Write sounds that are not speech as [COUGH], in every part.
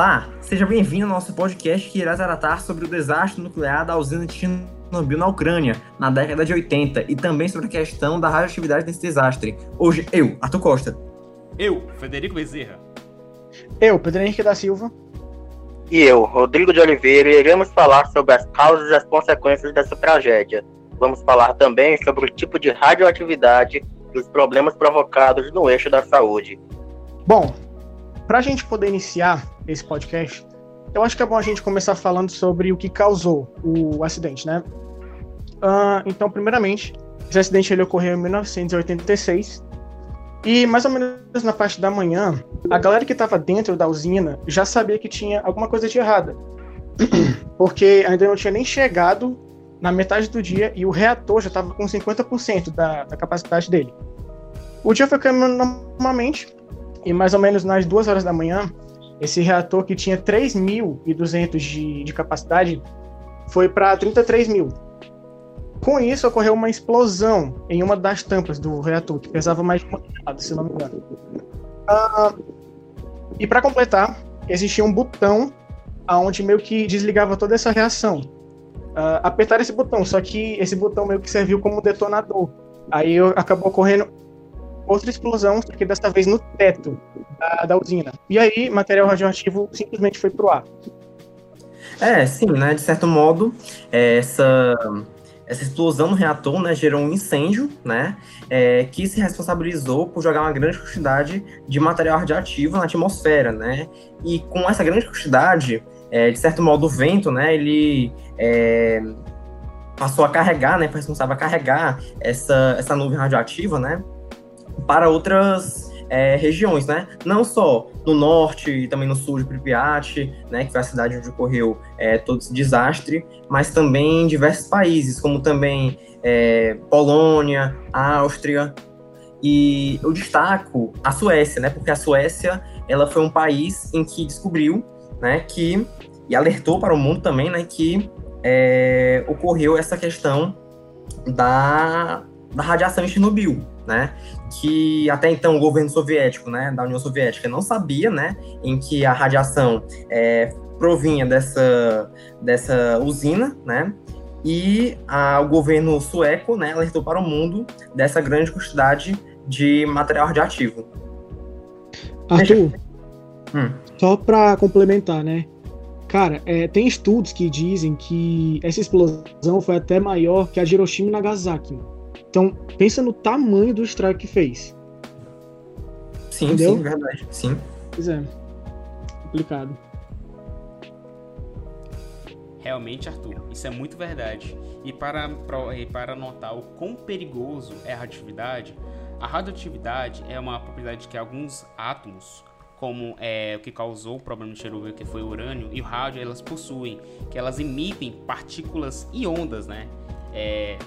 Olá, seja bem-vindo ao nosso podcast que irá tratar sobre o desastre nuclear da usina de Chernobyl na Ucrânia, na década de 80, e também sobre a questão da radioatividade desse desastre. Hoje, eu, Arthur Costa. Eu, Federico Bezerra. Eu, Pedro Henrique da Silva. E eu, Rodrigo de Oliveira, iremos falar sobre as causas e as consequências dessa tragédia. Vamos falar também sobre o tipo de radioatividade e os problemas provocados no eixo da saúde. Bom, para a gente poder iniciar esse podcast, eu acho que é bom a gente começar falando sobre o que causou o acidente, né? Uh, então, primeiramente, esse acidente ele ocorreu em 1986 e mais ou menos na parte da manhã, a galera que estava dentro da usina já sabia que tinha alguma coisa de errada, [CLEARS THROAT] porque ainda não tinha nem chegado na metade do dia e o reator já estava com 50% da, da capacidade dele. O dia foi caminhando normalmente, e mais ou menos nas duas horas da manhã, esse reator que tinha 3.200 de, de capacidade foi para 33 mil. Com isso, ocorreu uma explosão em uma das tampas do reator, que pesava mais de uma tonelada, se não me engano. Ah, e para completar, existia um botão aonde meio que desligava toda essa reação. Uh, apertar esse botão, só que esse botão meio que serviu como detonador. Aí acabou ocorrendo outra explosão, só que dessa vez no teto da, da usina. E aí, material radioativo simplesmente foi pro ar. É, sim, né? De certo modo, essa, essa explosão no reator né, gerou um incêndio, né? É, que se responsabilizou por jogar uma grande quantidade de material radioativo na atmosfera, né? E com essa grande quantidade, é, de certo modo, o vento, né? Ele é, passou a carregar, né? Foi responsável a carregar essa, essa nuvem radioativa, né? Para outras é, regiões, né? Não só no norte e também no sul de Pripyat, né, que foi a cidade onde ocorreu é, todo esse desastre, mas também em diversos países, como também é, Polônia, Áustria, e eu destaco a Suécia, né, porque a Suécia ela foi um país em que descobriu, né, que e alertou para o mundo também, né, que é, ocorreu essa questão da, da radiação em Chernobyl, né? Que até então o governo soviético, né, da União Soviética, não sabia, né, em que a radiação é, provinha dessa, dessa usina, né? E a, o governo sueco, né, alertou para o mundo dessa grande quantidade de material radioativo. Arthur, hum. só para complementar, né? Cara, é, tem estudos que dizem que essa explosão foi até maior que a de Hiroshima e Nagasaki. Então, pensa no tamanho do estrago que fez. Sim, Entendeu? sim, verdade. Sim. Pois é. Complicado. Realmente, Arthur, isso é muito verdade. E para, para notar o quão perigoso é a radioatividade, a radioatividade é uma propriedade que alguns átomos, como é, o que causou o problema de Chernobyl, que foi o urânio, e o rádio, elas possuem, que elas emitem partículas e ondas, né? É,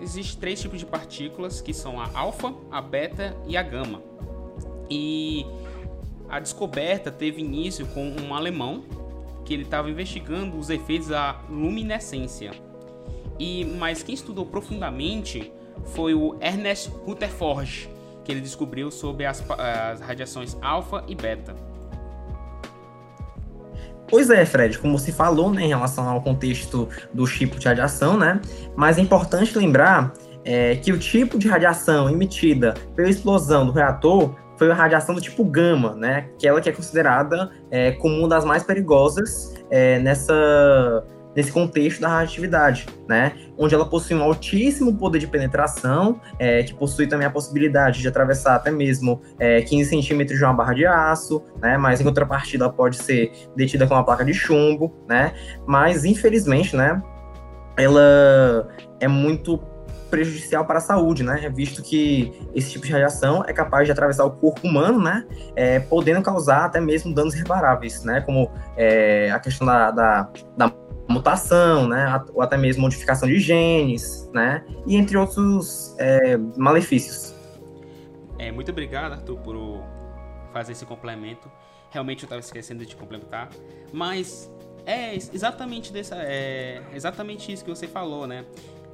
Existem três tipos de partículas, que são a alfa, a beta e a gama. E a descoberta teve início com um alemão que ele estava investigando os efeitos da luminescência. E mas quem estudou profundamente foi o Ernest Rutherford, que ele descobriu sobre as, as radiações alfa e beta. Pois é, Fred, como você falou, né, em relação ao contexto do tipo de radiação, né? Mas é importante lembrar é, que o tipo de radiação emitida pela explosão do reator foi a radiação do tipo gama, né? Aquela que é considerada é, como uma das mais perigosas é, nessa nesse contexto da radioatividade, né? Onde ela possui um altíssimo poder de penetração, é, que possui também a possibilidade de atravessar até mesmo é, 15 centímetros de uma barra de aço, né? Mas em contrapartida ela pode ser detida com uma placa de chumbo, né? Mas infelizmente, né? Ela é muito prejudicial para a saúde, né? Visto que esse tipo de radiação é capaz de atravessar o corpo humano, né? É, podendo causar até mesmo danos irreparáveis, né? Como é, a questão da, da, da mutação, né, ou até mesmo modificação de genes, né, e entre outros é, malefícios. É, muito obrigado, Arthur, por fazer esse complemento. Realmente eu estava esquecendo de complementar, mas é exatamente dessa, é exatamente isso que você falou, né?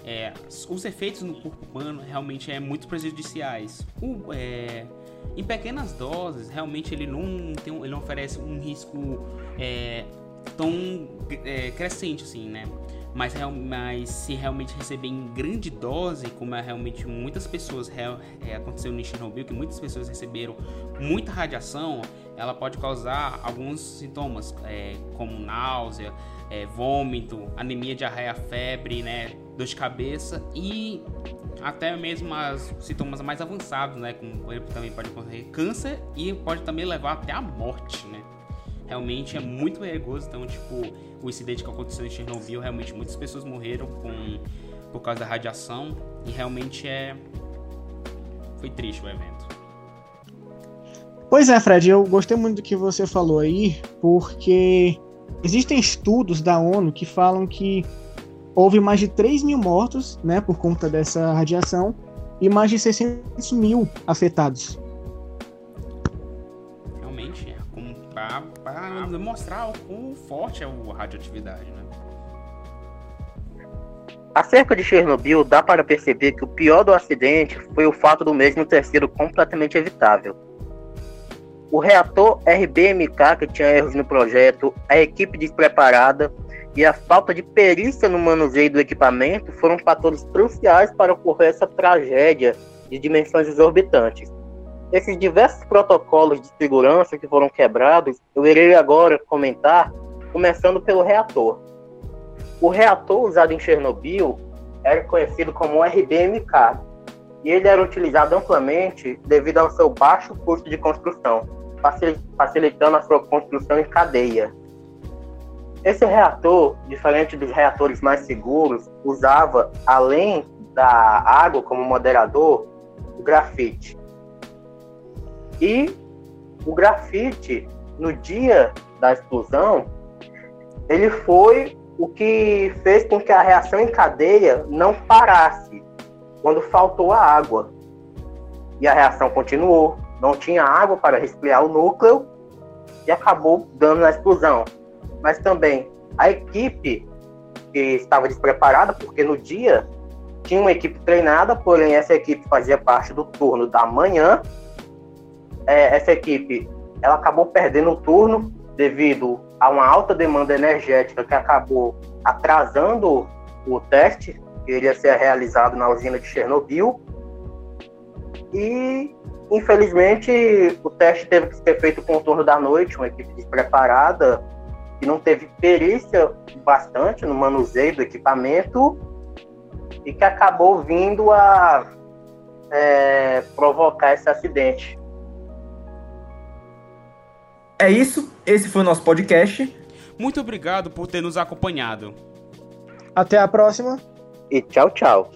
é, os efeitos no corpo humano realmente é muito prejudiciais. O, é, em pequenas doses, realmente ele não, tem, ele não oferece um risco é, tão é, crescente assim, né? Mas, mas se realmente receber em grande dose, como é realmente muitas pessoas é, aconteceu no Chernobyl, que muitas pessoas receberam muita radiação, ela pode causar alguns sintomas, é, como náusea, é, vômito, anemia, diarreia, febre, né, dor de cabeça e até mesmo as sintomas mais avançados, né, como também pode ocorrer câncer e pode também levar até a morte, né realmente é muito perigoso. Então, tipo, o incidente que aconteceu em Chernobyl, realmente muitas pessoas morreram com, por causa da radiação. E realmente é. Foi triste o evento. Pois é, Fred, eu gostei muito do que você falou aí, porque existem estudos da ONU que falam que houve mais de 3 mil mortos né, por conta dessa radiação e mais de 600 mil afetados. Para demonstrar o quão forte é a radioatividade, né? Acerca de Chernobyl, dá para perceber que o pior do acidente foi o fato do mesmo ter sido completamente evitável. O reator RBMK, que tinha erros no projeto, a equipe despreparada e a falta de perícia no manuseio do equipamento foram fatores cruciais para ocorrer essa tragédia de dimensões exorbitantes. Esses diversos protocolos de segurança que foram quebrados, eu irei agora comentar, começando pelo reator. O reator usado em Chernobyl era conhecido como RBMK, e ele era utilizado amplamente devido ao seu baixo custo de construção, facilitando a sua construção em cadeia. Esse reator, diferente dos reatores mais seguros, usava, além da água como moderador, o grafite. E o grafite, no dia da explosão, ele foi o que fez com que a reação em cadeia não parasse quando faltou a água. E a reação continuou. Não tinha água para resfriar o núcleo e acabou dando na explosão. Mas também a equipe que estava despreparada, porque no dia tinha uma equipe treinada, porém essa equipe fazia parte do turno da manhã é, essa equipe ela acabou perdendo o turno devido a uma alta demanda energética que acabou atrasando o teste que iria ser realizado na usina de Chernobyl. E, infelizmente, o teste teve que ser feito com o turno da noite, uma equipe despreparada, que não teve perícia bastante no manuseio do equipamento e que acabou vindo a é, provocar esse acidente. É isso, esse foi o nosso podcast. Muito obrigado por ter nos acompanhado. Até a próxima. E tchau, tchau.